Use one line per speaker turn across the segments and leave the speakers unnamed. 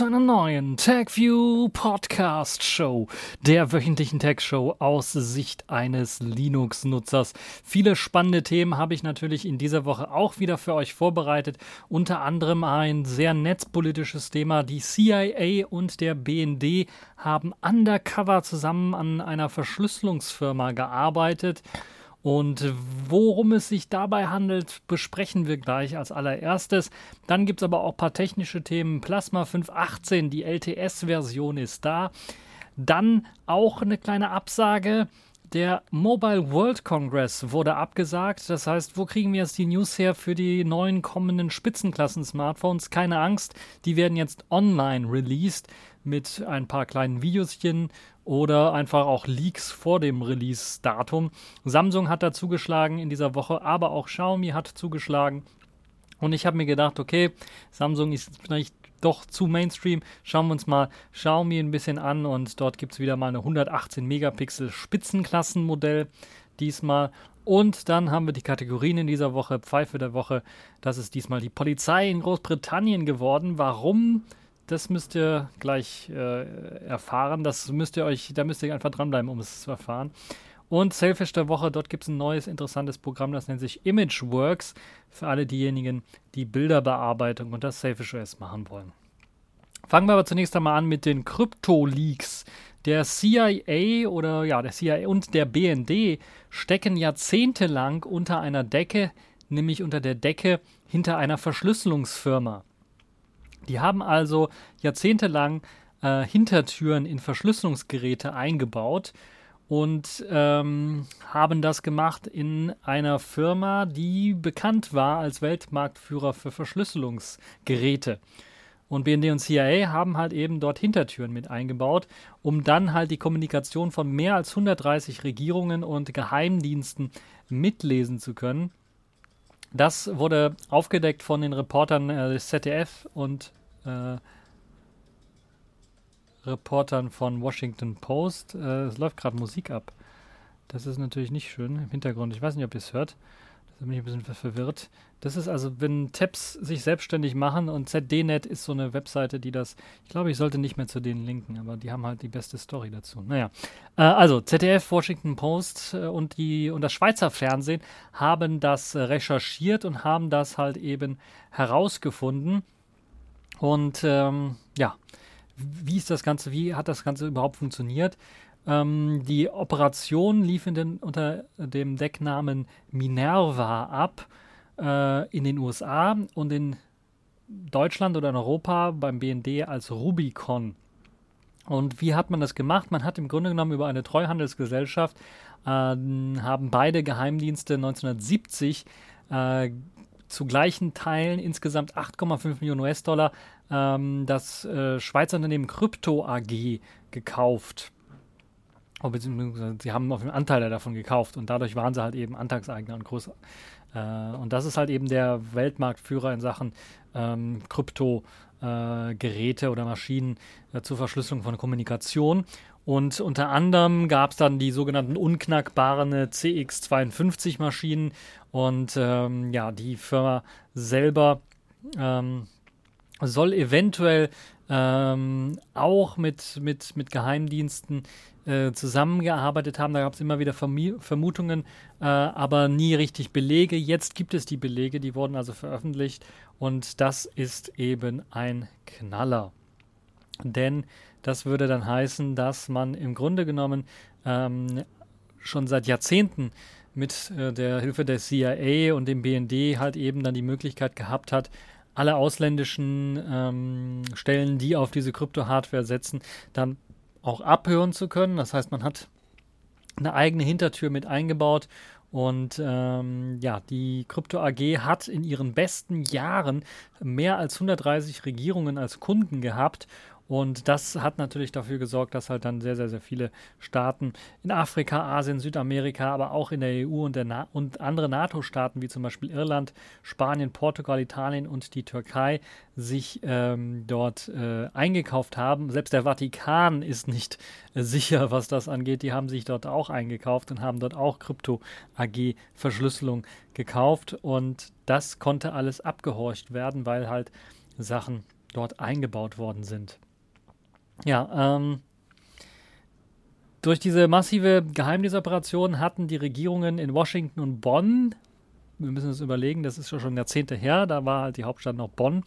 Zu einer neuen TagView Podcast Show, der wöchentlichen Tag Show aus Sicht eines Linux-Nutzers. Viele spannende Themen habe ich natürlich in dieser Woche auch wieder für euch vorbereitet. Unter anderem ein sehr netzpolitisches Thema. Die CIA und der BND haben undercover zusammen an einer Verschlüsselungsfirma gearbeitet. Und worum es sich dabei handelt, besprechen wir gleich als allererstes. Dann gibt es aber auch ein paar technische Themen. Plasma 518, die LTS-Version ist da. Dann auch eine kleine Absage. Der Mobile World Congress wurde abgesagt. Das heißt, wo kriegen wir jetzt die News her für die neuen kommenden Spitzenklassen-Smartphones? Keine Angst, die werden jetzt online released mit ein paar kleinen Videoschen oder einfach auch Leaks vor dem Release-Datum. Samsung hat da zugeschlagen in dieser Woche, aber auch Xiaomi hat zugeschlagen. Und ich habe mir gedacht, okay, Samsung ist vielleicht doch zu Mainstream. Schauen wir uns mal Xiaomi ein bisschen an und dort gibt es wieder mal eine 118 Megapixel Spitzenklassenmodell diesmal. Und dann haben wir die Kategorien in dieser Woche, Pfeife der Woche. Das ist diesmal die Polizei in Großbritannien geworden. Warum? Das müsst ihr gleich äh, erfahren. Das müsst ihr euch, da müsst ihr einfach dranbleiben, um es zu erfahren. Und Selfish der Woche, dort gibt es ein neues interessantes Programm, das nennt sich ImageWorks für alle diejenigen, die Bilderbearbeitung das Selfish OS machen wollen. Fangen wir aber zunächst einmal an mit den Krypto-Leaks. Der CIA oder ja, der CIA und der BND stecken jahrzehntelang unter einer Decke, nämlich unter der Decke hinter einer Verschlüsselungsfirma. Die haben also jahrzehntelang äh, Hintertüren in Verschlüsselungsgeräte eingebaut und ähm, haben das gemacht in einer Firma, die bekannt war als Weltmarktführer für Verschlüsselungsgeräte. Und BND und CIA haben halt eben dort Hintertüren mit eingebaut, um dann halt die Kommunikation von mehr als 130 Regierungen und Geheimdiensten mitlesen zu können. Das wurde aufgedeckt von den Reportern äh, des ZDF und äh, Reportern von Washington Post. Äh, es läuft gerade Musik ab. Das ist natürlich nicht schön im Hintergrund. Ich weiß nicht, ob ihr es hört. Da bin ich ein bisschen verwirrt. Das ist also, wenn Tabs sich selbstständig machen und ZDNet ist so eine Webseite, die das, ich glaube, ich sollte nicht mehr zu denen linken, aber die haben halt die beste Story dazu. Naja, äh, also ZDF, Washington Post äh, und, die, und das Schweizer Fernsehen haben das äh, recherchiert und haben das halt eben herausgefunden. Und ähm, ja, wie ist das Ganze, wie hat das Ganze überhaupt funktioniert? Ähm, die Operation lief den, unter dem Decknamen Minerva ab äh, in den USA und in Deutschland oder in Europa beim BND als Rubicon. Und wie hat man das gemacht? Man hat im Grunde genommen über eine Treuhandelsgesellschaft, äh, haben beide Geheimdienste 1970 äh, zu gleichen Teilen insgesamt 8,5 Millionen US-Dollar ähm, das äh, Schweizer Unternehmen Krypto AG gekauft. Oh, beziehungsweise sie haben auf einen Anteil davon gekauft und dadurch waren sie halt eben Anteilseigner und größer. Äh, und das ist halt eben der Weltmarktführer in Sachen ähm, Krypto-Geräte äh, oder Maschinen äh, zur Verschlüsselung von Kommunikation. Und unter anderem gab es dann die sogenannten unknackbaren CX52-Maschinen. Und ähm, ja, die Firma selber ähm, soll eventuell ähm, auch mit, mit, mit Geheimdiensten äh, zusammengearbeitet haben. Da gab es immer wieder Vermutungen, äh, aber nie richtig Belege. Jetzt gibt es die Belege, die wurden also veröffentlicht und das ist eben ein Knaller. Denn das würde dann heißen, dass man im Grunde genommen ähm, schon seit Jahrzehnten mit äh, der Hilfe der CIA und dem BND halt eben dann die Möglichkeit gehabt hat, alle ausländischen ähm, Stellen, die auf diese Krypto-Hardware setzen, dann auch abhören zu können. Das heißt, man hat eine eigene Hintertür mit eingebaut und ähm, ja, die Krypto AG hat in ihren besten Jahren mehr als 130 Regierungen als Kunden gehabt und das hat natürlich dafür gesorgt, dass halt dann sehr, sehr, sehr viele Staaten in Afrika, Asien, Südamerika, aber auch in der EU und, der und andere NATO-Staaten wie zum Beispiel Irland, Spanien, Portugal, Italien und die Türkei sich ähm, dort äh, eingekauft haben. Selbst der Vatikan ist nicht äh, sicher, was das angeht. Die haben sich dort auch eingekauft und haben dort auch Krypto AG Verschlüsselung gekauft und das konnte alles abgehorcht werden, weil halt Sachen dort eingebaut worden sind. Ja, ähm, durch diese massive Geheimdienstoperation hatten die Regierungen in Washington und Bonn, wir müssen uns überlegen, das ist schon Jahrzehnte her, da war halt die Hauptstadt noch Bonn,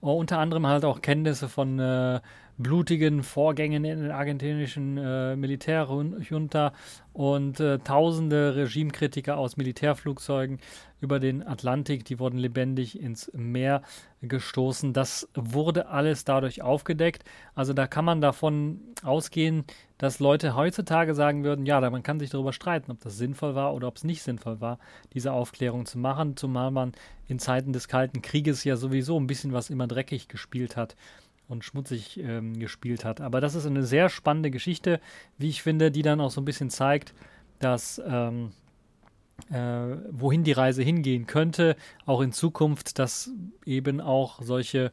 unter anderem halt auch Kenntnisse von äh, blutigen Vorgängen in der argentinischen äh, Militärjunta und äh, tausende Regimekritiker aus Militärflugzeugen über den Atlantik, die wurden lebendig ins Meer gestoßen. Das wurde alles dadurch aufgedeckt. Also da kann man davon ausgehen, dass Leute heutzutage sagen würden, ja, man kann sich darüber streiten, ob das sinnvoll war oder ob es nicht sinnvoll war, diese Aufklärung zu machen, zumal man in Zeiten des Kalten Krieges ja sowieso ein bisschen was immer dreckig gespielt hat und schmutzig ähm, gespielt hat. Aber das ist eine sehr spannende Geschichte, wie ich finde, die dann auch so ein bisschen zeigt, dass ähm, äh, wohin die Reise hingehen könnte, auch in Zukunft, dass eben auch solche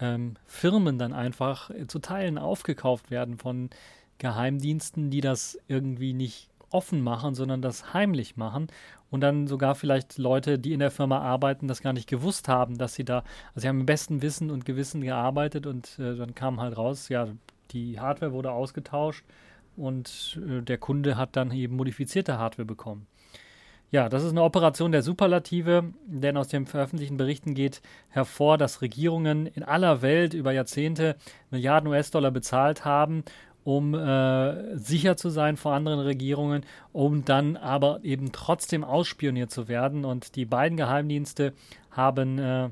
ähm, Firmen dann einfach zu Teilen aufgekauft werden von Geheimdiensten, die das irgendwie nicht offen machen, sondern das heimlich machen und dann sogar vielleicht Leute, die in der Firma arbeiten, das gar nicht gewusst haben, dass sie da, also sie haben im besten Wissen und Gewissen gearbeitet und äh, dann kam halt raus, ja, die Hardware wurde ausgetauscht und äh, der Kunde hat dann eben modifizierte Hardware bekommen. Ja, das ist eine Operation der Superlative, denn aus den veröffentlichten Berichten geht hervor, dass Regierungen in aller Welt über Jahrzehnte Milliarden US-Dollar bezahlt haben, um äh, sicher zu sein vor anderen Regierungen, um dann aber eben trotzdem ausspioniert zu werden. Und die beiden Geheimdienste haben äh,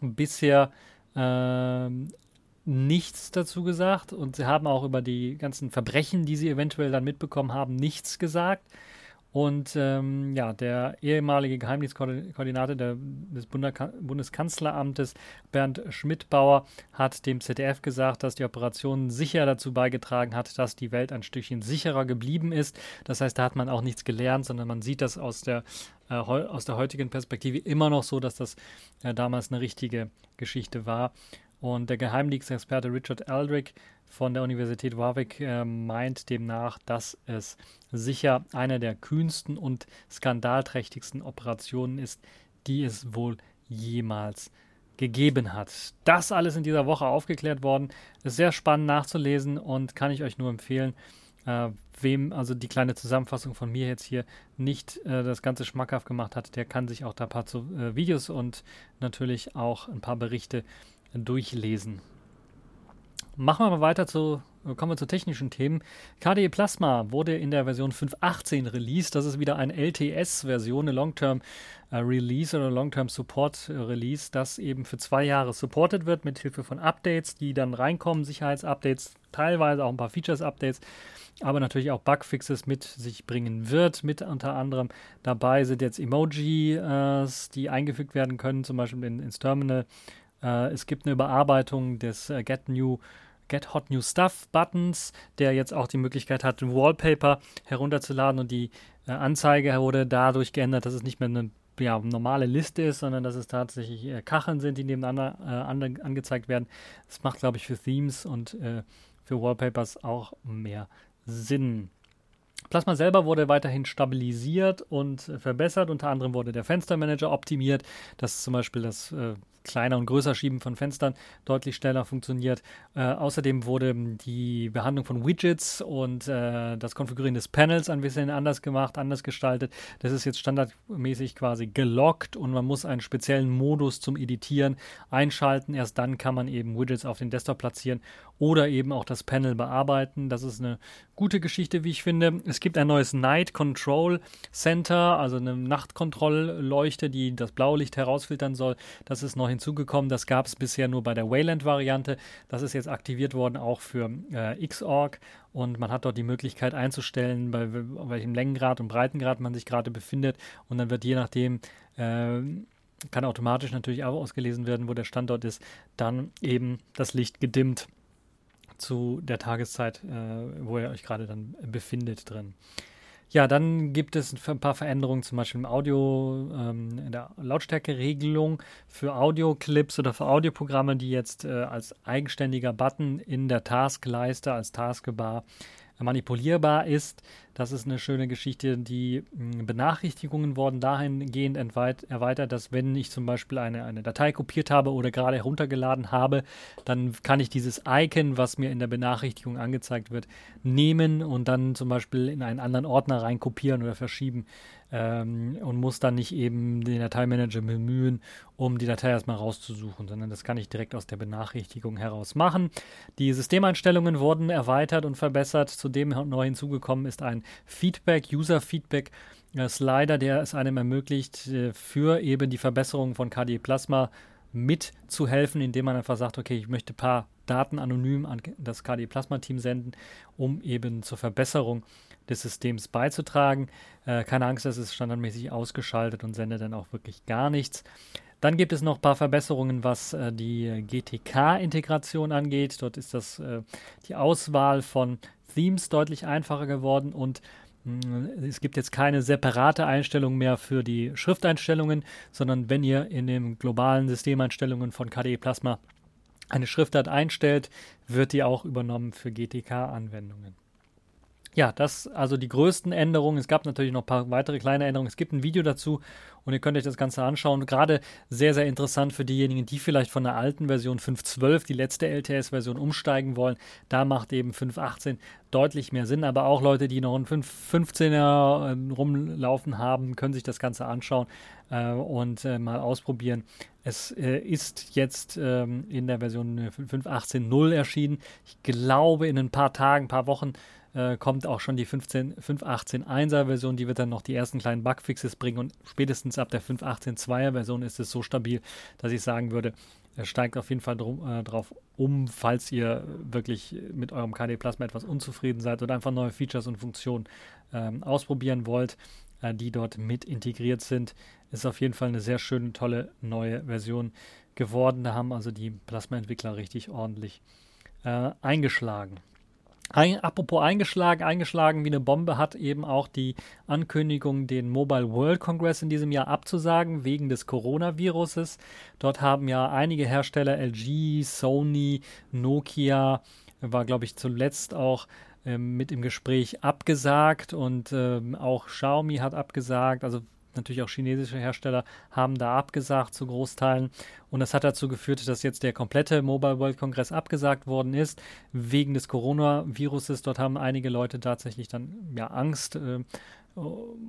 bisher äh, nichts dazu gesagt und sie haben auch über die ganzen Verbrechen, die sie eventuell dann mitbekommen haben, nichts gesagt. Und ähm, ja, der ehemalige Geheimdienstkoordinator des Bundeskanzleramtes, Bernd Schmidbauer, hat dem ZDF gesagt, dass die Operation sicher dazu beigetragen hat, dass die Welt ein Stückchen sicherer geblieben ist. Das heißt, da hat man auch nichts gelernt, sondern man sieht das aus der, äh, aus der heutigen Perspektive immer noch so, dass das äh, damals eine richtige Geschichte war. Und der Geheimdienstexperte Richard Aldrich von der Universität Warwick äh, meint demnach, dass es sicher eine der kühnsten und skandalträchtigsten Operationen ist, die es wohl jemals gegeben hat. Das alles in dieser Woche aufgeklärt worden. Ist sehr spannend nachzulesen und kann ich euch nur empfehlen. Äh, wem also die kleine Zusammenfassung von mir jetzt hier nicht äh, das Ganze schmackhaft gemacht hat, der kann sich auch da ein paar zu, äh, Videos und natürlich auch ein paar Berichte durchlesen. Machen wir mal weiter zu, kommen wir zu technischen Themen. KDE Plasma wurde in der Version 5.18 released. Das ist wieder eine LTS-Version, eine Long-Term äh, Release oder Long-Term Support Release, das eben für zwei Jahre supported wird mit Hilfe von Updates, die dann reinkommen, Sicherheitsupdates, teilweise auch ein paar Features-Updates, aber natürlich auch Bugfixes mit sich bringen wird. Mit unter anderem dabei sind jetzt Emojis, die eingefügt werden können, zum Beispiel in, ins Terminal äh, es gibt eine Überarbeitung des äh, Get New Get Hot New Stuff Buttons, der jetzt auch die Möglichkeit hat, ein Wallpaper herunterzuladen und die äh, Anzeige wurde dadurch geändert, dass es nicht mehr eine ja, normale Liste ist, sondern dass es tatsächlich äh, Kacheln sind, die nebeneinander äh, angezeigt werden. Das macht, glaube ich, für Themes und äh, für Wallpapers auch mehr Sinn. Plasma selber wurde weiterhin stabilisiert und verbessert. Unter anderem wurde der Fenstermanager optimiert, dass zum Beispiel das äh, kleiner und größer Schieben von Fenstern deutlich schneller funktioniert. Äh, außerdem wurde die Behandlung von Widgets und äh, das Konfigurieren des Panels ein bisschen anders gemacht, anders gestaltet. Das ist jetzt standardmäßig quasi gelockt und man muss einen speziellen Modus zum Editieren einschalten. Erst dann kann man eben Widgets auf den Desktop platzieren oder eben auch das Panel bearbeiten. Das ist eine gute Geschichte, wie ich finde. Es gibt ein neues Night Control Center, also eine Nachtkontrollleuchte, die das Blaulicht herausfiltern soll. Das ist neu hinzugekommen. Das gab es bisher nur bei der Wayland-Variante. Das ist jetzt aktiviert worden auch für äh, Xorg und man hat dort die Möglichkeit einzustellen, bei welchem Längengrad und Breitengrad man sich gerade befindet. Und dann wird je nachdem äh, kann automatisch natürlich auch ausgelesen werden, wo der Standort ist, dann eben das Licht gedimmt zu der Tageszeit, äh, wo ihr euch gerade dann befindet drin. Ja, dann gibt es ein paar Veränderungen, zum Beispiel im Audio, ähm, in der Lautstärkeregelung für Audioclips oder für Audioprogramme, die jetzt äh, als eigenständiger Button in der Taskleiste als Taskbar manipulierbar ist. Das ist eine schöne Geschichte. Die hm, Benachrichtigungen wurden dahingehend erweitert, dass wenn ich zum Beispiel eine, eine Datei kopiert habe oder gerade heruntergeladen habe, dann kann ich dieses Icon, was mir in der Benachrichtigung angezeigt wird, nehmen und dann zum Beispiel in einen anderen Ordner rein kopieren oder verschieben ähm, und muss dann nicht eben den Dateimanager bemühen, um die Datei erstmal rauszusuchen, sondern das kann ich direkt aus der Benachrichtigung heraus machen. Die Systemeinstellungen wurden erweitert und verbessert. Zudem neu hinzugekommen ist ein Feedback, User-Feedback. Slider, der es einem ermöglicht, äh, für eben die Verbesserung von KDE Plasma mitzuhelfen, indem man einfach sagt, okay, ich möchte ein paar Daten anonym an das KDE Plasma Team senden, um eben zur Verbesserung des Systems beizutragen. Äh, keine Angst, das ist standardmäßig ausgeschaltet und sendet dann auch wirklich gar nichts. Dann gibt es noch ein paar Verbesserungen, was äh, die GTK-Integration angeht. Dort ist das äh, die Auswahl von Themes deutlich einfacher geworden und mm, es gibt jetzt keine separate Einstellung mehr für die Schrifteinstellungen, sondern wenn ihr in den globalen Systemeinstellungen von KDE Plasma eine Schriftart einstellt, wird die auch übernommen für GTK-Anwendungen. Ja, das also die größten Änderungen. Es gab natürlich noch ein paar weitere kleine Änderungen. Es gibt ein Video dazu und ihr könnt euch das Ganze anschauen. Gerade sehr, sehr interessant für diejenigen, die vielleicht von der alten Version 5.12, die letzte LTS-Version, umsteigen wollen. Da macht eben 5.18 deutlich mehr Sinn. Aber auch Leute, die noch einen 5.15er ähm, rumlaufen haben, können sich das Ganze anschauen äh, und äh, mal ausprobieren. Es äh, ist jetzt ähm, in der Version 5.18.0 erschienen. Ich glaube, in ein paar Tagen, ein paar Wochen äh, kommt auch schon die 5.18.1er Version, die wird dann noch die ersten kleinen Bugfixes bringen und spätestens ab der 5.18.2er Version ist es so stabil, dass ich sagen würde, steigt auf jeden Fall drum, äh, drauf um, falls ihr wirklich mit eurem KD Plasma etwas unzufrieden seid oder einfach neue Features und Funktionen ähm, ausprobieren wollt, äh, die dort mit integriert sind. Ist auf jeden Fall eine sehr schöne, tolle neue Version geworden. Da haben also die Plasma-Entwickler richtig ordentlich äh, eingeschlagen. Ein, apropos eingeschlagen, eingeschlagen wie eine Bombe hat eben auch die Ankündigung, den Mobile World Congress in diesem Jahr abzusagen, wegen des Coronaviruses. Dort haben ja einige Hersteller, LG, Sony, Nokia, war glaube ich zuletzt auch ähm, mit im Gespräch abgesagt und ähm, auch Xiaomi hat abgesagt. Also natürlich auch chinesische Hersteller haben da abgesagt zu Großteilen. Und das hat dazu geführt, dass jetzt der komplette Mobile World Kongress abgesagt worden ist, wegen des Coronaviruses. Dort haben einige Leute tatsächlich dann ja Angst. Äh,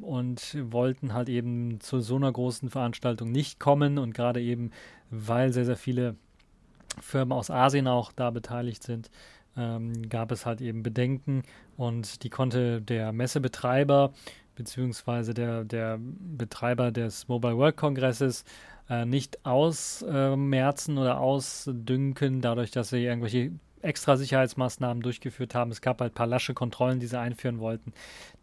und wollten halt eben zu so einer großen Veranstaltung nicht kommen und gerade eben, weil sehr, sehr viele Firmen aus Asien auch da beteiligt sind, ähm, gab es halt eben Bedenken und die konnte der Messebetreiber beziehungsweise der, der Betreiber des Mobile World Kongresses äh, nicht ausmerzen äh, oder ausdünken, dadurch, dass sie irgendwelche extra Sicherheitsmaßnahmen durchgeführt haben. Es gab halt ein paar lasche Kontrollen, die sie einführen wollten,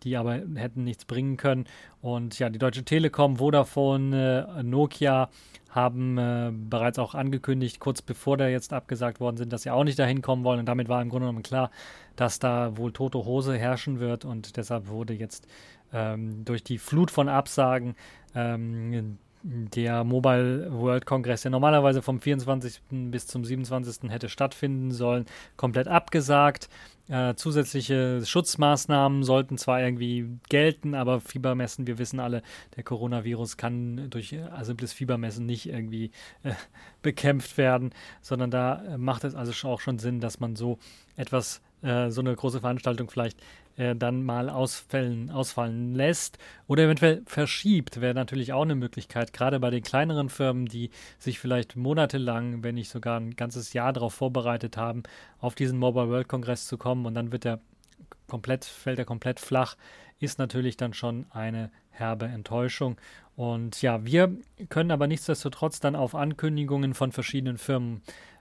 die aber hätten nichts bringen können. Und ja, die Deutsche Telekom, Vodafone, äh, Nokia haben äh, bereits auch angekündigt, kurz bevor da jetzt abgesagt worden sind, dass sie auch nicht dahin kommen wollen. Und damit war im Grunde genommen klar, dass da wohl tote Hose herrschen wird. Und deshalb wurde jetzt ähm, durch die Flut von Absagen ähm, der Mobile World Congress, der normalerweise vom 24. bis zum 27. hätte stattfinden sollen, komplett abgesagt. Äh, zusätzliche Schutzmaßnahmen sollten zwar irgendwie gelten, aber Fiebermessen, wir wissen alle, der Coronavirus kann durch äh, simples Fiebermessen nicht irgendwie äh, bekämpft werden, sondern da äh, macht es also auch schon Sinn, dass man so etwas, äh, so eine große Veranstaltung vielleicht äh, dann mal ausfällen, ausfallen lässt oder eventuell verschiebt, wäre natürlich auch eine Möglichkeit, gerade bei den kleineren Firmen, die sich vielleicht monatelang, wenn nicht sogar ein ganzes Jahr darauf vorbereitet haben, auf diesen Mobile World Kongress zu kommen und dann wird der komplett, fällt er komplett flach, ist natürlich dann schon eine herbe Enttäuschung. Und ja, wir können aber nichtsdestotrotz dann auf Ankündigungen von verschiedenen Firmen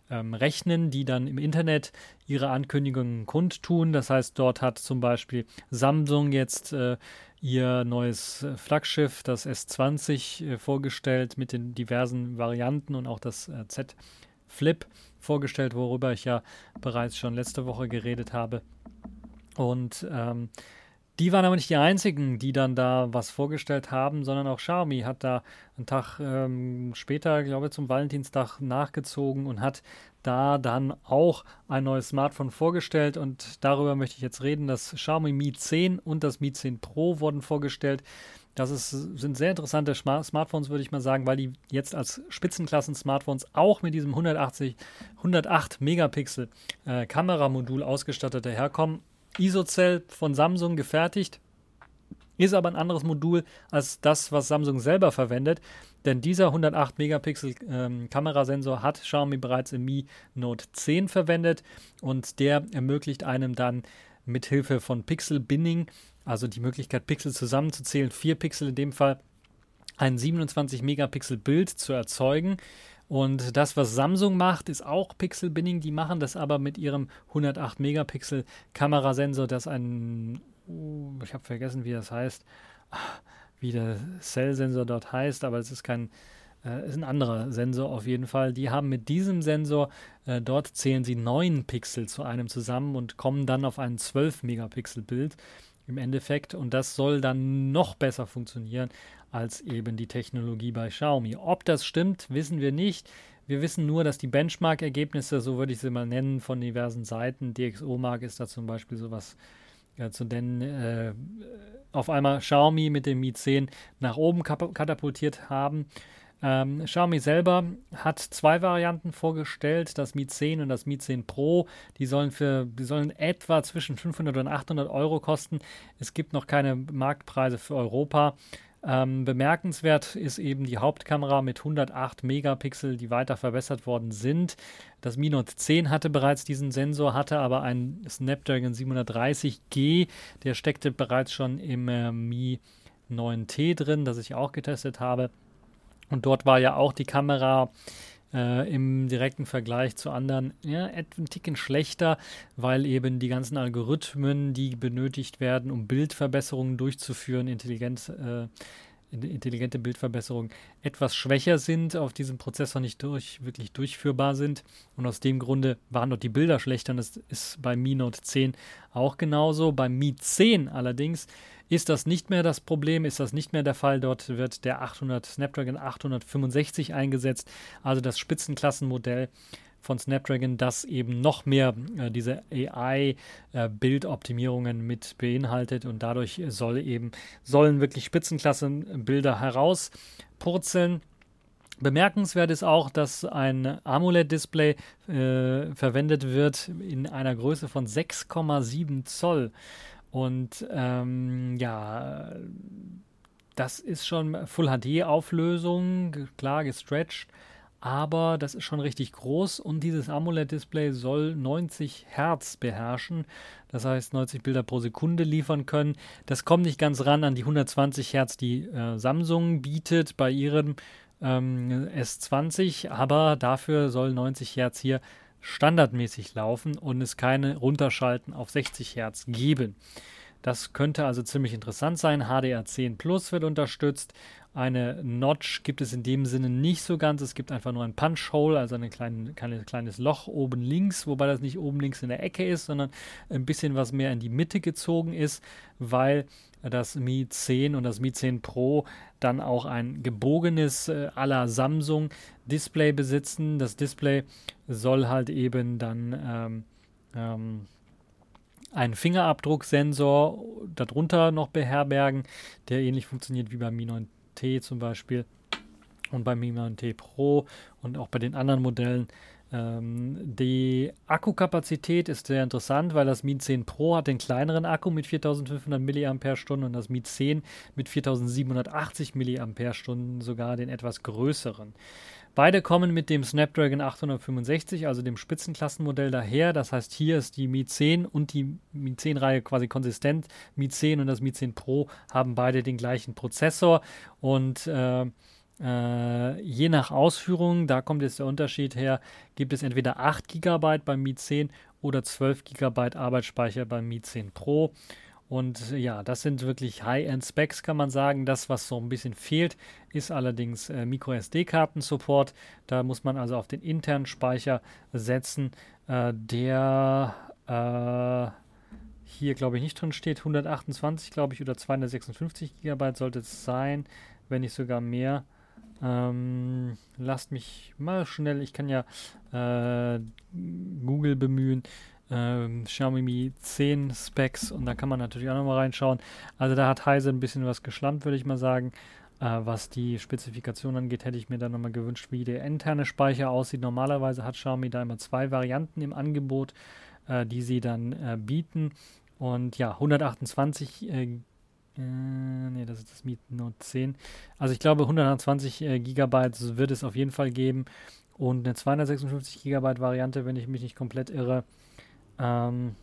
ähm, rechnen, die dann im Internet ihre Ankündigungen kundtun. Das heißt, dort hat zum Beispiel Samsung jetzt äh, ihr neues äh, Flaggschiff, das S20, äh, vorgestellt mit den diversen Varianten und auch das äh, Z Flip vorgestellt, worüber ich ja bereits schon letzte Woche geredet habe. Und ähm, Die waren aber nicht die einzigen, die dann da was vorgestellt haben, sondern auch Xiaomi hat da einen Tag ähm, später, glaube ich, zum Valentinstag nachgezogen und hat da dann auch ein neues Smartphone vorgestellt und darüber möchte ich jetzt reden. Das Xiaomi Mi 10 und das Mi 10 Pro wurden vorgestellt. Das ist, sind sehr interessante Smartphones, würde ich mal sagen, weil die jetzt als Spitzenklassen-Smartphones auch mit diesem 180, 108 Megapixel äh, Kameramodul ausgestattet daherkommen. ISO-Cell von Samsung gefertigt, ist aber ein anderes Modul als das, was Samsung selber verwendet. Denn dieser 108 Megapixel ähm, Kamerasensor hat Xiaomi bereits im Mi Note 10 verwendet und der ermöglicht einem dann mit Hilfe von Pixel Binning, also die Möglichkeit Pixel zusammenzuzählen, vier Pixel in dem Fall, ein 27 Megapixel Bild zu erzeugen. Und das, was Samsung macht, ist auch Pixel Binning. Die machen das aber mit ihrem 108 Megapixel Kamerasensor, das ein, uh, ich habe vergessen, wie das heißt, wie der Cell-Sensor dort heißt, aber es ist kein, äh, ist ein anderer Sensor auf jeden Fall. Die haben mit diesem Sensor, äh, dort zählen sie 9 Pixel zu einem zusammen und kommen dann auf ein 12 Megapixel Bild im Endeffekt. Und das soll dann noch besser funktionieren als eben die Technologie bei Xiaomi. Ob das stimmt, wissen wir nicht. Wir wissen nur, dass die Benchmark-Ergebnisse, so würde ich sie mal nennen, von diversen Seiten, DxO-Mark ist da zum Beispiel sowas ja, zu nennen, äh, auf einmal Xiaomi mit dem Mi 10 nach oben katapultiert haben. Ähm, Xiaomi selber hat zwei Varianten vorgestellt, das Mi 10 und das Mi 10 Pro. Die sollen für, die sollen etwa zwischen 500 und 800 Euro kosten. Es gibt noch keine Marktpreise für Europa. Ähm, bemerkenswert ist eben die Hauptkamera mit 108 Megapixel, die weiter verbessert worden sind. Das Mi Note 10 hatte bereits diesen Sensor, hatte aber einen Snapdragon 730G, der steckte bereits schon im äh, Mi 9T drin, das ich auch getestet habe. Und dort war ja auch die Kamera äh, im direkten Vergleich zu anderen ja, etwa Ticken schlechter, weil eben die ganzen Algorithmen, die benötigt werden, um Bildverbesserungen durchzuführen, intelligent, äh, intelligente Bildverbesserungen etwas schwächer sind, auf diesem Prozessor nicht durch, wirklich durchführbar sind. Und aus dem Grunde waren dort die Bilder schlechter. Und das ist bei Mi Note 10 auch genauso. Beim Mi 10 allerdings ist das nicht mehr das Problem, ist das nicht mehr der Fall. Dort wird der 800 Snapdragon 865 eingesetzt, also das Spitzenklassenmodell von Snapdragon, das eben noch mehr äh, diese AI-Bildoptimierungen äh, mit beinhaltet und dadurch soll eben, sollen wirklich Spitzenklassenbilder herauspurzeln. Bemerkenswert ist auch, dass ein AMOLED-Display äh, verwendet wird in einer Größe von 6,7 Zoll. Und ähm, ja, das ist schon Full HD-Auflösung, klar gestretched, aber das ist schon richtig groß und dieses AMOLED-Display soll 90 Hertz beherrschen, das heißt 90 Bilder pro Sekunde liefern können. Das kommt nicht ganz ran an die 120 Hertz, die äh, Samsung bietet bei ihrem ähm, S20, aber dafür soll 90 Hertz hier standardmäßig laufen und es keine Runterschalten auf 60 Hertz geben. Das könnte also ziemlich interessant sein. HDR10 Plus wird unterstützt eine Notch gibt es in dem Sinne nicht so ganz. Es gibt einfach nur ein Punch-Hole, also ein klein, kleines, kleines Loch oben links, wobei das nicht oben links in der Ecke ist, sondern ein bisschen was mehr in die Mitte gezogen ist, weil das Mi 10 und das Mi 10 Pro dann auch ein gebogenes äh, aller Samsung Display besitzen. Das Display soll halt eben dann ähm, ähm, einen Fingerabdrucksensor darunter noch beherbergen, der ähnlich funktioniert wie beim Mi 9 T zum Beispiel und beim Mi 9T Pro und auch bei den anderen Modellen. Ähm, die Akkukapazität ist sehr interessant, weil das Mi 10 Pro hat den kleineren Akku mit 4500 mAh und das Mi 10 mit 4780 mAh sogar den etwas größeren. Beide kommen mit dem Snapdragon 865, also dem Spitzenklassenmodell daher. Das heißt, hier ist die Mi 10 und die Mi 10-Reihe quasi konsistent. Mi 10 und das Mi 10 Pro haben beide den gleichen Prozessor und äh, äh, je nach Ausführung, da kommt jetzt der Unterschied her, gibt es entweder 8 GB beim Mi 10 oder 12 GB Arbeitsspeicher beim Mi 10 Pro. Und ja, das sind wirklich High-End-Specs, kann man sagen. Das, was so ein bisschen fehlt, ist allerdings äh, MicroSD-Karten-Support. Da muss man also auf den internen Speicher setzen, äh, der äh, hier, glaube ich, nicht drin steht. 128, glaube ich, oder 256 GB sollte es sein, wenn nicht sogar mehr. Ähm, lasst mich mal schnell, ich kann ja äh, Google bemühen. Ähm, Xiaomi Mi 10 Specs und da kann man natürlich auch nochmal reinschauen. Also da hat Heise ein bisschen was geschlampt, würde ich mal sagen. Äh, was die Spezifikation angeht, hätte ich mir dann nochmal gewünscht, wie der interne Speicher aussieht. Normalerweise hat Xiaomi da immer zwei Varianten im Angebot, äh, die sie dann äh, bieten. Und ja, 128 äh, nee, das ist das Mi Note 10. Also ich glaube 120 äh, Gigabyte wird es auf jeden Fall geben und eine 256 Gigabyte Variante, wenn ich mich nicht komplett irre. Ähm,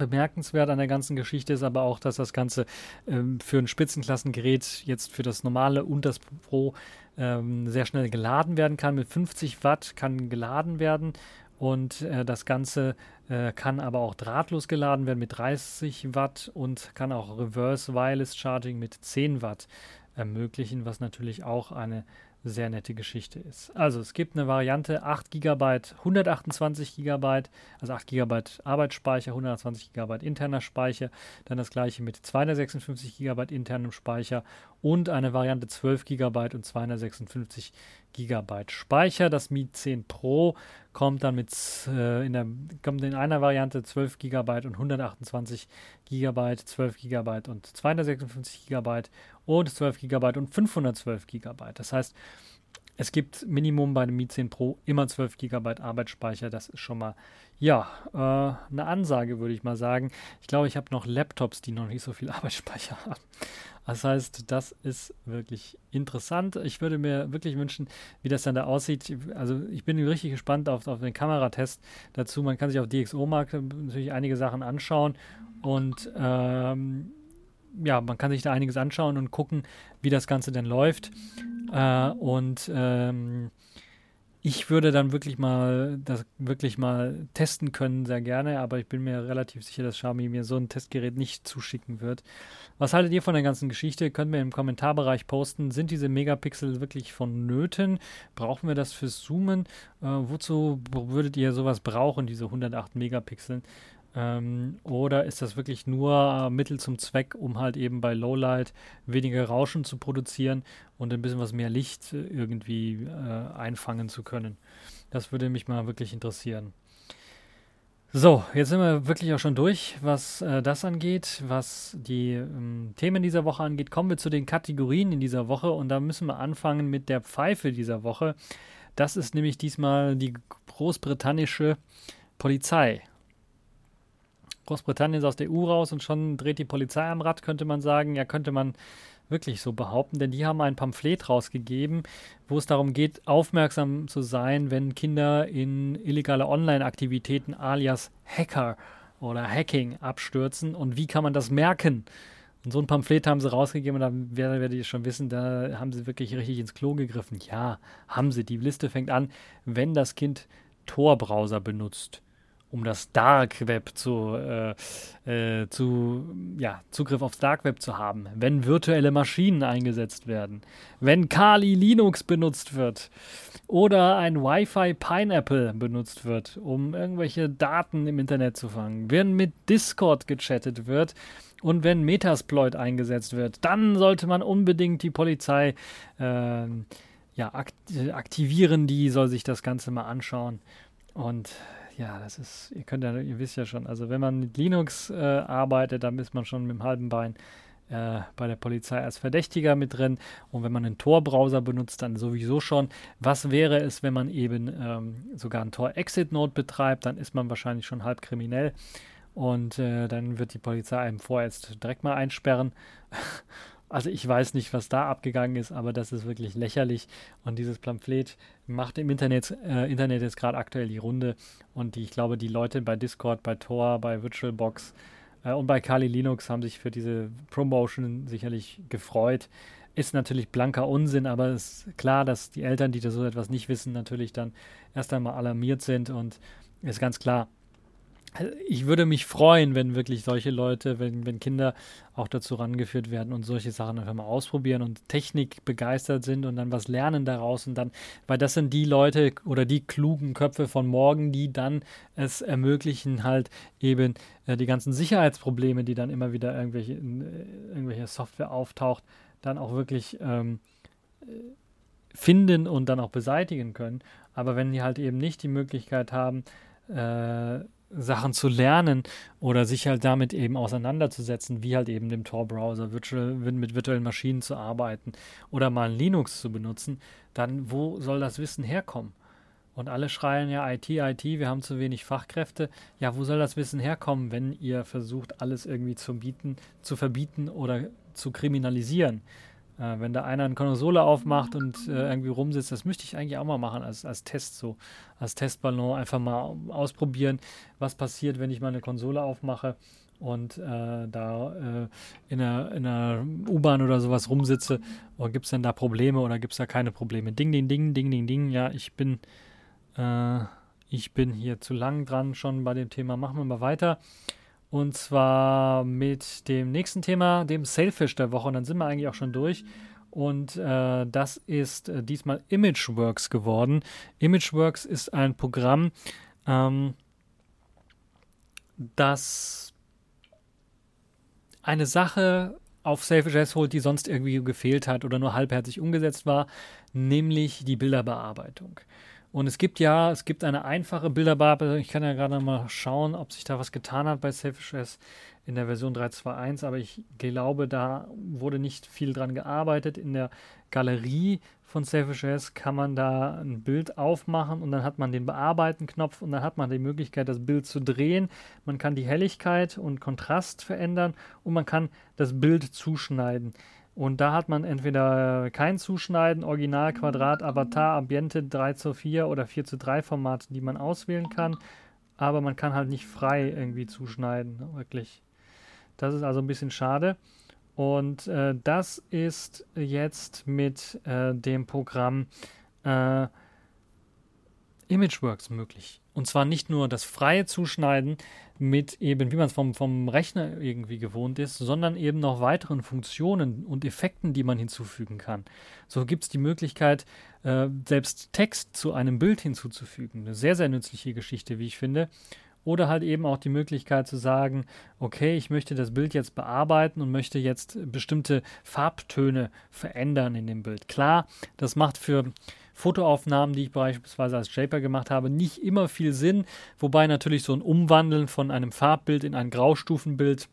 bemerkenswert an der ganzen Geschichte ist aber auch, dass das Ganze ähm, für ein Spitzenklassengerät jetzt für das normale und das Pro ähm, sehr schnell geladen werden kann. Mit 50 Watt kann geladen werden und äh, das Ganze äh, kann aber auch drahtlos geladen werden mit 30 Watt und kann auch Reverse Wireless Charging mit 10 Watt ermöglichen, was natürlich auch eine sehr nette Geschichte ist. Also es gibt eine Variante 8 GB, 128 GB, also 8 GB Arbeitsspeicher, 120 GB interner Speicher, dann das gleiche mit 256 GB internem Speicher und eine Variante 12 GB und 256 GB Speicher. Das Mi 10 Pro kommt dann mit äh, in, der, kommt in einer Variante 12 GB und 128 GB, 12 GB und 256 GB und 12 GB und 512 GB. Das heißt, es gibt Minimum bei dem Mi 10 Pro immer 12 GB Arbeitsspeicher. Das ist schon mal, ja, äh, eine Ansage, würde ich mal sagen. Ich glaube, ich habe noch Laptops, die noch nicht so viel Arbeitsspeicher haben. Das heißt, das ist wirklich interessant. Ich würde mir wirklich wünschen, wie das dann da aussieht. Also ich bin richtig gespannt auf, auf den Kameratest dazu. Man kann sich auf DxO-Markt natürlich einige Sachen anschauen und ähm, ja, man kann sich da einiges anschauen und gucken, wie das Ganze denn läuft. Äh, und ähm, ich würde dann wirklich mal das wirklich mal testen können, sehr gerne, aber ich bin mir relativ sicher, dass Xiaomi mir so ein Testgerät nicht zuschicken wird. Was haltet ihr von der ganzen Geschichte? Könnt ihr im Kommentarbereich posten. Sind diese Megapixel wirklich vonnöten? Brauchen wir das fürs Zoomen? Äh, wozu würdet ihr sowas brauchen, diese 108 Megapixel? Ähm, oder ist das wirklich nur Mittel zum Zweck, um halt eben bei Lowlight weniger Rauschen zu produzieren und ein bisschen was mehr Licht irgendwie äh, einfangen zu können? Das würde mich mal wirklich interessieren. So, jetzt sind wir wirklich auch schon durch, was äh, das angeht, was die ähm, Themen dieser Woche angeht. Kommen wir zu den Kategorien in dieser Woche und da müssen wir anfangen mit der Pfeife dieser Woche. Das ist nämlich diesmal die großbritannische Polizei. Großbritannien ist aus der EU raus und schon dreht die Polizei am Rad, könnte man sagen. Ja, könnte man wirklich so behaupten, denn die haben ein Pamphlet rausgegeben, wo es darum geht, aufmerksam zu sein, wenn Kinder in illegale Online-Aktivitäten alias Hacker oder Hacking abstürzen und wie kann man das merken? Und so ein Pamphlet haben sie rausgegeben und da werdet ihr schon wissen, da haben sie wirklich richtig ins Klo gegriffen. Ja, haben sie. Die Liste fängt an, wenn das Kind Tor-Browser benutzt um das Dark Web zu, äh, äh, zu ja, Zugriff aufs Dark Web zu haben, wenn virtuelle Maschinen eingesetzt werden, wenn Kali Linux benutzt wird oder ein Wi-Fi Pineapple benutzt wird, um irgendwelche Daten im Internet zu fangen, wenn mit Discord gechattet wird und wenn Metasploit eingesetzt wird, dann sollte man unbedingt die Polizei äh, ja, aktivieren, die soll sich das Ganze mal anschauen und ja, das ist, ihr könnt ja, ihr wisst ja schon, also wenn man mit Linux äh, arbeitet, dann ist man schon mit dem halben Bein äh, bei der Polizei als Verdächtiger mit drin. Und wenn man einen Tor-Browser benutzt, dann sowieso schon. Was wäre es, wenn man eben ähm, sogar einen Tor-Exit-Node betreibt? Dann ist man wahrscheinlich schon halb kriminell. Und äh, dann wird die Polizei einem vorerst direkt mal einsperren. Also ich weiß nicht, was da abgegangen ist, aber das ist wirklich lächerlich. Und dieses Pamphlet macht im Internet, äh, Internet jetzt gerade aktuell die Runde. Und die, ich glaube, die Leute bei Discord, bei Tor, bei VirtualBox äh, und bei Kali Linux haben sich für diese Promotion sicherlich gefreut. Ist natürlich blanker Unsinn, aber es ist klar, dass die Eltern, die da so etwas nicht wissen, natürlich dann erst einmal alarmiert sind. Und ist ganz klar, ich würde mich freuen, wenn wirklich solche Leute, wenn, wenn Kinder auch dazu rangeführt werden und solche Sachen einfach mal ausprobieren und Technik begeistert sind und dann was lernen daraus und dann, weil das sind die Leute oder die klugen Köpfe von morgen, die dann es ermöglichen, halt eben äh, die ganzen Sicherheitsprobleme, die dann immer wieder irgendwelche, äh, irgendwelche Software auftaucht, dann auch wirklich ähm, finden und dann auch beseitigen können. Aber wenn die halt eben nicht die Möglichkeit haben, äh, Sachen zu lernen oder sich halt damit eben auseinanderzusetzen, wie halt eben dem Tor-Browser virtual, mit virtuellen Maschinen zu arbeiten oder mal Linux zu benutzen, dann wo soll das Wissen herkommen? Und alle schreien ja IT, IT, wir haben zu wenig Fachkräfte. Ja, wo soll das Wissen herkommen, wenn ihr versucht, alles irgendwie zu bieten, zu verbieten oder zu kriminalisieren? Äh, wenn da einer eine Konsole aufmacht und äh, irgendwie rumsitzt, das möchte ich eigentlich auch mal machen als, als Test so, als Testballon einfach mal ausprobieren, was passiert, wenn ich mal eine Konsole aufmache und äh, da äh, in einer, in einer U-Bahn oder sowas rumsitze. Und gibt es denn da Probleme oder gibt es da keine Probleme? Ding, ding, ding, ding, ding, ding. Ja, ich bin, äh, ich bin hier zu lang dran schon bei dem Thema. Machen wir mal weiter. Und zwar mit dem nächsten Thema, dem Sailfish der Woche. Und dann sind wir eigentlich auch schon durch. Und äh, das ist äh, diesmal Imageworks geworden. Imageworks ist ein Programm, ähm, das eine Sache auf Sailfish holt, die sonst irgendwie gefehlt hat oder nur halbherzig umgesetzt war, nämlich die Bilderbearbeitung. Und es gibt ja, es gibt eine einfache Bilderbearbeitung. Ich kann ja gerade mal schauen, ob sich da was getan hat bei Selfish S in der Version 3.2.1, aber ich glaube, da wurde nicht viel dran gearbeitet. In der Galerie von Selfish S kann man da ein Bild aufmachen und dann hat man den Bearbeiten-Knopf und dann hat man die Möglichkeit, das Bild zu drehen. Man kann die Helligkeit und Kontrast verändern und man kann das Bild zuschneiden. Und da hat man entweder kein Zuschneiden, Original, Quadrat, Avatar, Ambiente 3 zu 4 oder 4 zu 3 Formate, die man auswählen kann. Aber man kann halt nicht frei irgendwie zuschneiden, wirklich. Das ist also ein bisschen schade. Und äh, das ist jetzt mit äh, dem Programm äh, Imageworks möglich. Und zwar nicht nur das freie Zuschneiden mit eben, wie man es vom, vom Rechner irgendwie gewohnt ist, sondern eben noch weiteren Funktionen und Effekten, die man hinzufügen kann. So gibt es die Möglichkeit, äh, selbst Text zu einem Bild hinzuzufügen. Eine sehr, sehr nützliche Geschichte, wie ich finde. Oder halt eben auch die Möglichkeit zu sagen, okay, ich möchte das Bild jetzt bearbeiten und möchte jetzt bestimmte Farbtöne verändern in dem Bild. Klar, das macht für Fotoaufnahmen, die ich beispielsweise als Shaper gemacht habe, nicht immer viel Sinn, wobei natürlich so ein Umwandeln von einem Farbbild in ein Graustufenbild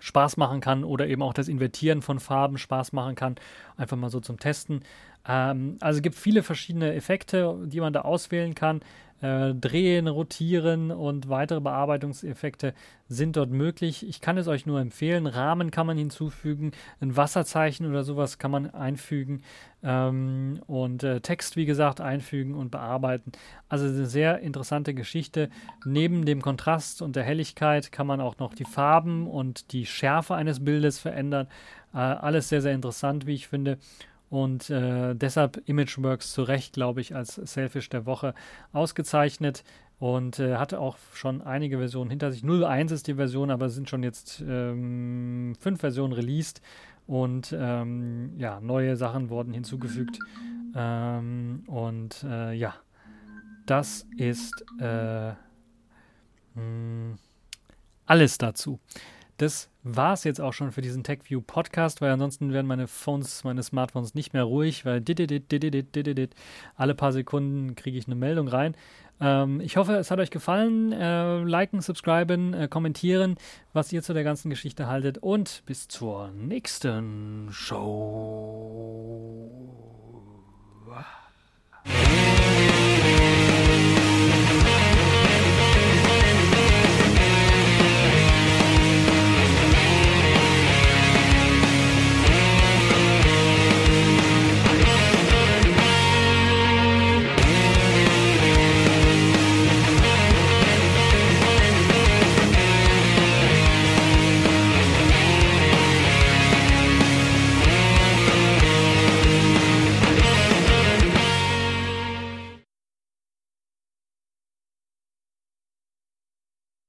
Spaß machen kann oder eben auch das Invertieren von Farben Spaß machen kann, einfach mal so zum Testen. Ähm, also es gibt viele verschiedene Effekte, die man da auswählen kann. Äh, drehen, rotieren und weitere Bearbeitungseffekte sind dort möglich. Ich kann es euch nur empfehlen. Rahmen kann man hinzufügen, ein Wasserzeichen oder sowas kann man einfügen ähm, und äh, Text, wie gesagt, einfügen und bearbeiten. Also eine sehr interessante Geschichte. Neben dem Kontrast und der Helligkeit kann man auch noch die Farben und die Schärfe eines Bildes verändern. Äh, alles sehr, sehr interessant, wie ich finde. Und äh, deshalb Imageworks zu Recht, glaube ich, als Selfish der Woche ausgezeichnet und äh, hatte auch schon einige Versionen hinter sich. 0.1 ist die Version, aber es sind schon jetzt ähm, fünf Versionen released und ähm, ja, neue Sachen wurden hinzugefügt. Ähm, und äh, ja, das ist äh, mh, hm, alles dazu. Das war es jetzt auch schon für diesen TechView Podcast, weil ansonsten werden meine Phones, meine Smartphones nicht mehr ruhig, weil alle paar Sekunden kriege ich eine Meldung rein. Ähm, ich hoffe, es hat euch gefallen. Äh, liken, subscriben, äh, kommentieren, was ihr zu der ganzen Geschichte haltet und bis zur nächsten Show.